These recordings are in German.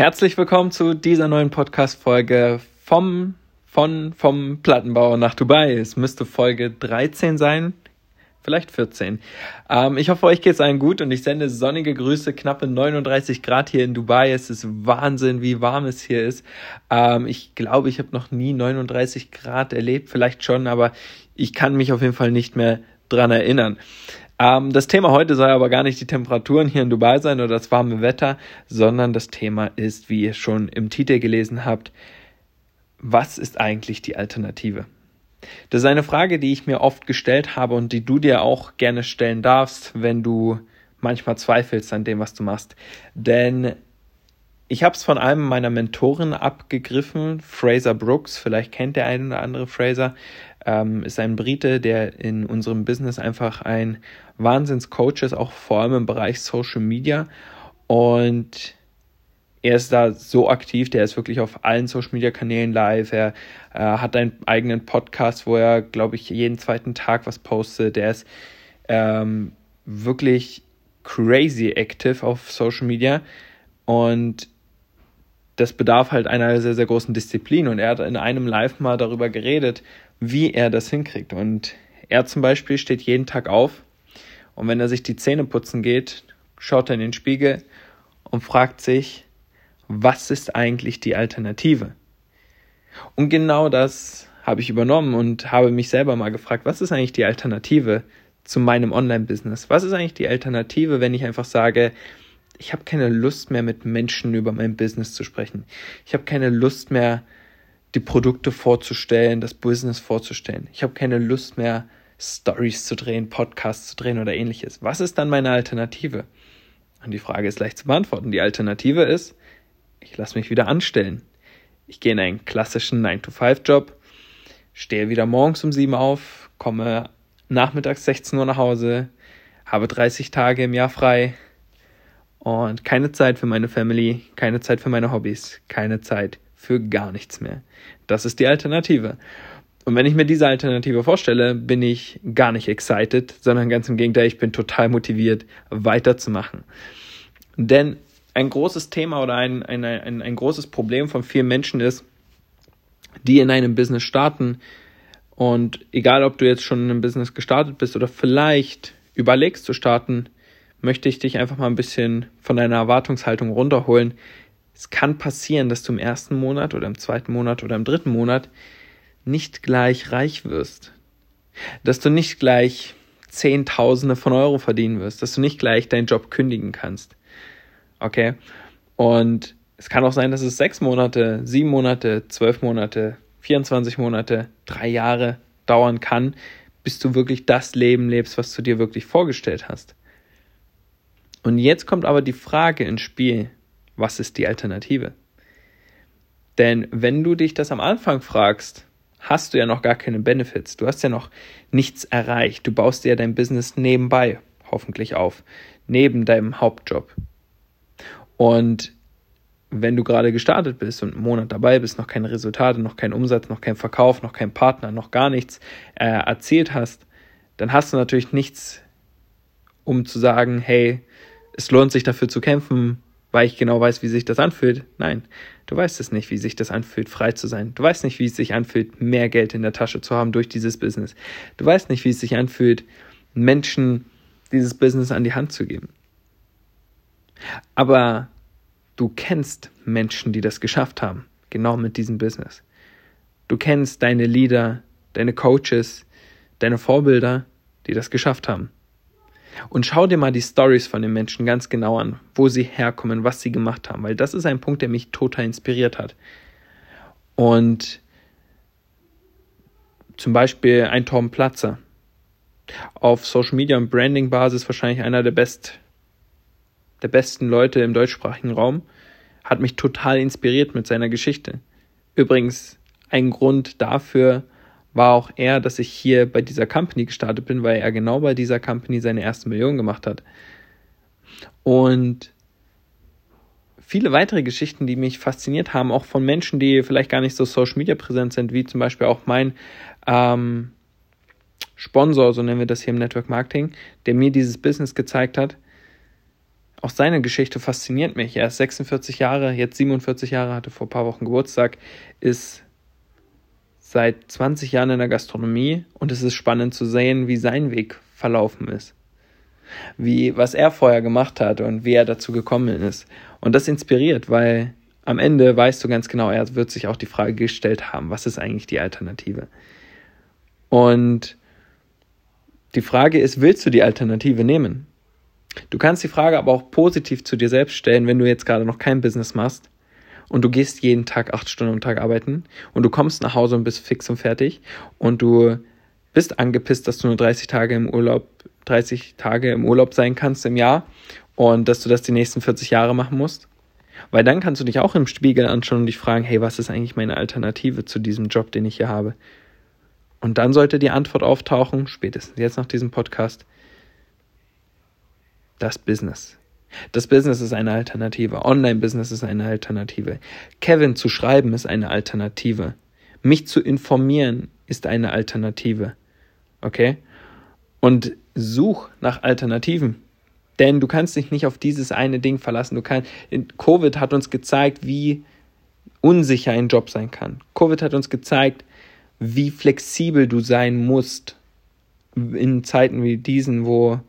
Herzlich willkommen zu dieser neuen Podcast-Folge vom, von, vom Plattenbau nach Dubai. Es müsste Folge 13 sein, vielleicht 14. Ähm, ich hoffe, euch geht es allen gut und ich sende sonnige Grüße, knappe 39 Grad hier in Dubai. Es ist Wahnsinn, wie warm es hier ist. Ähm, ich glaube, ich habe noch nie 39 Grad erlebt, vielleicht schon, aber ich kann mich auf jeden Fall nicht mehr dran erinnern. Ähm, das Thema heute soll aber gar nicht die Temperaturen hier in Dubai sein oder das warme Wetter, sondern das Thema ist, wie ihr schon im Titel gelesen habt, was ist eigentlich die Alternative? Das ist eine Frage, die ich mir oft gestellt habe und die du dir auch gerne stellen darfst, wenn du manchmal zweifelst an dem, was du machst. Denn ich habe es von einem meiner Mentoren abgegriffen, Fraser Brooks, vielleicht kennt der eine oder andere Fraser, ähm, ist ein Brite, der in unserem Business einfach ein Wahnsinnscoach ist, auch vor allem im Bereich Social Media. Und er ist da so aktiv, der ist wirklich auf allen Social Media Kanälen live. Er äh, hat einen eigenen Podcast, wo er, glaube ich, jeden zweiten Tag was postet. Der ist ähm, wirklich crazy active auf Social Media und das bedarf halt einer sehr, sehr großen Disziplin. Und er hat in einem Live mal darüber geredet, wie er das hinkriegt. Und er zum Beispiel steht jeden Tag auf und wenn er sich die Zähne putzen geht, schaut er in den Spiegel und fragt sich, was ist eigentlich die Alternative? Und genau das habe ich übernommen und habe mich selber mal gefragt, was ist eigentlich die Alternative zu meinem Online-Business? Was ist eigentlich die Alternative, wenn ich einfach sage, ich habe keine Lust mehr mit Menschen über mein Business zu sprechen. Ich habe keine Lust mehr, die Produkte vorzustellen, das Business vorzustellen. Ich habe keine Lust mehr, Stories zu drehen, Podcasts zu drehen oder ähnliches. Was ist dann meine Alternative? Und die Frage ist leicht zu beantworten. Die Alternative ist, ich lasse mich wieder anstellen. Ich gehe in einen klassischen 9-to-5-Job, stehe wieder morgens um 7 auf, komme nachmittags 16 Uhr nach Hause, habe 30 Tage im Jahr frei und keine Zeit für meine Family, keine Zeit für meine Hobbys, keine Zeit für gar nichts mehr. Das ist die Alternative. Und wenn ich mir diese Alternative vorstelle, bin ich gar nicht excited, sondern ganz im Gegenteil, ich bin total motiviert, weiterzumachen. Denn ein großes Thema oder ein, ein, ein, ein großes Problem von vielen Menschen ist, die in einem Business starten. Und egal, ob du jetzt schon in einem Business gestartet bist oder vielleicht überlegst zu starten, möchte ich dich einfach mal ein bisschen von deiner Erwartungshaltung runterholen, es kann passieren, dass du im ersten Monat oder im zweiten Monat oder im dritten Monat nicht gleich reich wirst. Dass du nicht gleich Zehntausende von Euro verdienen wirst, dass du nicht gleich deinen Job kündigen kannst. Okay? Und es kann auch sein, dass es sechs Monate, sieben Monate, zwölf Monate, 24 Monate, drei Jahre dauern kann, bis du wirklich das Leben lebst, was du dir wirklich vorgestellt hast. Und jetzt kommt aber die Frage ins Spiel, was ist die Alternative? Denn wenn du dich das am Anfang fragst, hast du ja noch gar keine Benefits. Du hast ja noch nichts erreicht. Du baust dir dein Business nebenbei hoffentlich auf, neben deinem Hauptjob. Und wenn du gerade gestartet bist und einen Monat dabei bist, noch keine Resultate, noch keinen Umsatz, noch keinen Verkauf, noch keinen Partner, noch gar nichts äh, erzählt hast, dann hast du natürlich nichts, um zu sagen, hey, es lohnt sich dafür zu kämpfen, weil ich genau weiß, wie sich das anfühlt. Nein, du weißt es nicht, wie sich das anfühlt, frei zu sein. Du weißt nicht, wie es sich anfühlt, mehr Geld in der Tasche zu haben durch dieses Business. Du weißt nicht, wie es sich anfühlt, Menschen dieses Business an die Hand zu geben. Aber du kennst Menschen, die das geschafft haben, genau mit diesem Business. Du kennst deine Leader, deine Coaches, deine Vorbilder, die das geschafft haben. Und schau dir mal die Stories von den Menschen ganz genau an, wo sie herkommen, was sie gemacht haben, weil das ist ein Punkt, der mich total inspiriert hat. Und zum Beispiel ein Tom Platzer. Auf Social Media und Branding Basis wahrscheinlich einer der best, der besten Leute im deutschsprachigen Raum. Hat mich total inspiriert mit seiner Geschichte. Übrigens ein Grund dafür, war auch er, dass ich hier bei dieser Company gestartet bin, weil er genau bei dieser Company seine erste Million gemacht hat. Und viele weitere Geschichten, die mich fasziniert haben, auch von Menschen, die vielleicht gar nicht so Social Media präsent sind, wie zum Beispiel auch mein ähm, Sponsor, so nennen wir das hier im Network Marketing, der mir dieses Business gezeigt hat. auch seine Geschichte fasziniert mich. Er ist 46 Jahre, jetzt 47 Jahre, hatte vor ein paar Wochen Geburtstag, ist seit 20 Jahren in der Gastronomie und es ist spannend zu sehen, wie sein Weg verlaufen ist. Wie, was er vorher gemacht hat und wie er dazu gekommen ist. Und das inspiriert, weil am Ende weißt du ganz genau, er wird sich auch die Frage gestellt haben, was ist eigentlich die Alternative? Und die Frage ist, willst du die Alternative nehmen? Du kannst die Frage aber auch positiv zu dir selbst stellen, wenn du jetzt gerade noch kein Business machst und du gehst jeden Tag acht Stunden am Tag arbeiten und du kommst nach Hause und bist fix und fertig und du bist angepisst, dass du nur 30 Tage im Urlaub, 30 Tage im Urlaub sein kannst im Jahr und dass du das die nächsten 40 Jahre machen musst. Weil dann kannst du dich auch im Spiegel anschauen und dich fragen, hey, was ist eigentlich meine Alternative zu diesem Job, den ich hier habe? Und dann sollte die Antwort auftauchen, spätestens jetzt nach diesem Podcast, das Business. Das Business ist eine Alternative. Online-Business ist eine Alternative. Kevin zu schreiben ist eine Alternative. Mich zu informieren ist eine Alternative. Okay? Und such nach Alternativen. Denn du kannst dich nicht auf dieses eine Ding verlassen. Du kannst, Covid hat uns gezeigt, wie unsicher ein Job sein kann. Covid hat uns gezeigt, wie flexibel du sein musst in Zeiten wie diesen, wo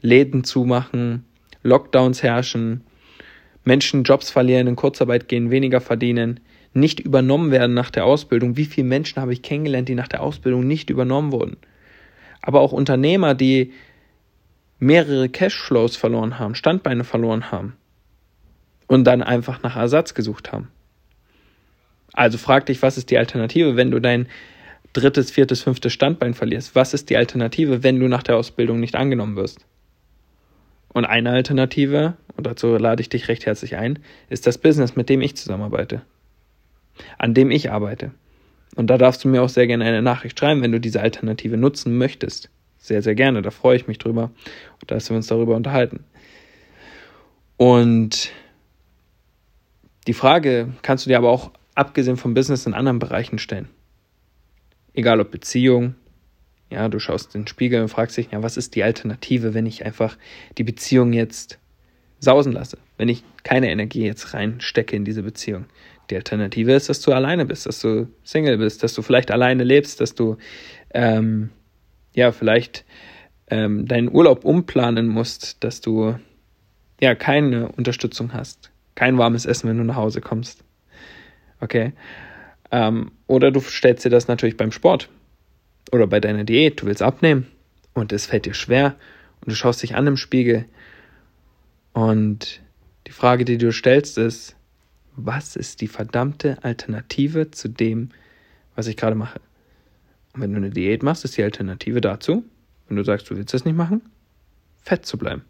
Läden zumachen, Lockdowns herrschen, Menschen Jobs verlieren, in Kurzarbeit gehen, weniger verdienen, nicht übernommen werden nach der Ausbildung. Wie viele Menschen habe ich kennengelernt, die nach der Ausbildung nicht übernommen wurden? Aber auch Unternehmer, die mehrere Cashflows verloren haben, Standbeine verloren haben und dann einfach nach Ersatz gesucht haben. Also frag dich, was ist die Alternative, wenn du dein drittes, viertes, fünftes Standbein verlierst? Was ist die Alternative, wenn du nach der Ausbildung nicht angenommen wirst? Und eine Alternative, und dazu lade ich dich recht herzlich ein, ist das Business, mit dem ich zusammenarbeite. An dem ich arbeite. Und da darfst du mir auch sehr gerne eine Nachricht schreiben, wenn du diese Alternative nutzen möchtest. Sehr, sehr gerne. Da freue ich mich drüber, dass wir uns darüber unterhalten. Und die Frage kannst du dir aber auch abgesehen vom Business in anderen Bereichen stellen. Egal ob Beziehung, ja, du schaust in den Spiegel und fragst dich, ja, was ist die Alternative, wenn ich einfach die Beziehung jetzt sausen lasse, wenn ich keine Energie jetzt reinstecke in diese Beziehung. Die Alternative ist, dass du alleine bist, dass du Single bist, dass du vielleicht alleine lebst, dass du ähm, ja vielleicht ähm, deinen Urlaub umplanen musst, dass du ja keine Unterstützung hast, kein warmes Essen, wenn du nach Hause kommst. Okay. Ähm, oder du stellst dir das natürlich beim Sport oder bei deiner Diät, du willst abnehmen und es fällt dir schwer und du schaust dich an im Spiegel und die Frage, die du stellst, ist, was ist die verdammte Alternative zu dem, was ich gerade mache? Und wenn du eine Diät machst, ist die Alternative dazu, wenn du sagst, du willst das nicht machen, fett zu bleiben.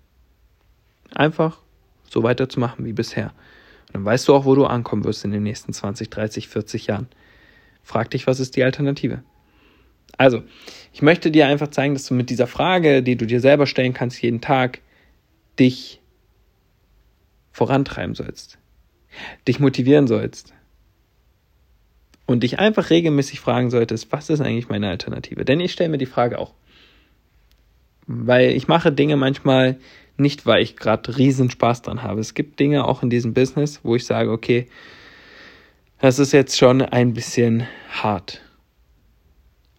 Einfach so weiterzumachen wie bisher. Und dann weißt du auch, wo du ankommen wirst in den nächsten 20, 30, 40 Jahren. Frag dich, was ist die Alternative? Also, ich möchte dir einfach zeigen, dass du mit dieser Frage, die du dir selber stellen kannst, jeden Tag, dich vorantreiben sollst, dich motivieren sollst und dich einfach regelmäßig fragen solltest, was ist eigentlich meine Alternative? Denn ich stelle mir die Frage auch, weil ich mache Dinge manchmal nicht, weil ich gerade riesen Spaß dran habe. Es gibt Dinge auch in diesem Business, wo ich sage, okay, das ist jetzt schon ein bisschen hart.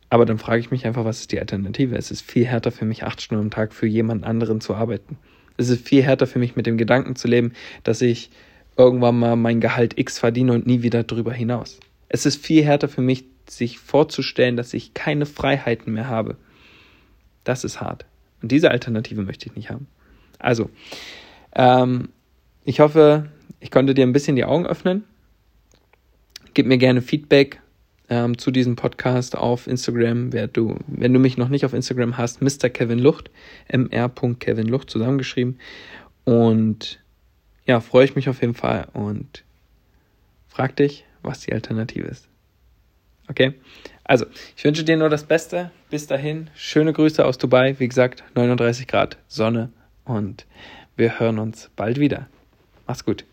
Aber dann frage ich mich einfach, was ist die Alternative? Es ist viel härter für mich, acht Stunden am Tag für jemand anderen zu arbeiten. Es ist viel härter für mich, mit dem Gedanken zu leben, dass ich irgendwann mal mein Gehalt X verdiene und nie wieder drüber hinaus. Es ist viel härter für mich, sich vorzustellen, dass ich keine Freiheiten mehr habe. Das ist hart. Und diese Alternative möchte ich nicht haben. Also, ähm, ich hoffe, ich konnte dir ein bisschen die Augen öffnen. Gib mir gerne Feedback ähm, zu diesem Podcast auf Instagram. Wer du, wenn du mich noch nicht auf Instagram hast, Mr. Kevin Lucht, mr.kevin Lucht zusammengeschrieben. Und ja, freue ich mich auf jeden Fall und frag dich, was die Alternative ist. Okay? Also, ich wünsche dir nur das Beste. Bis dahin, schöne Grüße aus Dubai. Wie gesagt, 39 Grad Sonne und wir hören uns bald wieder. Mach's gut.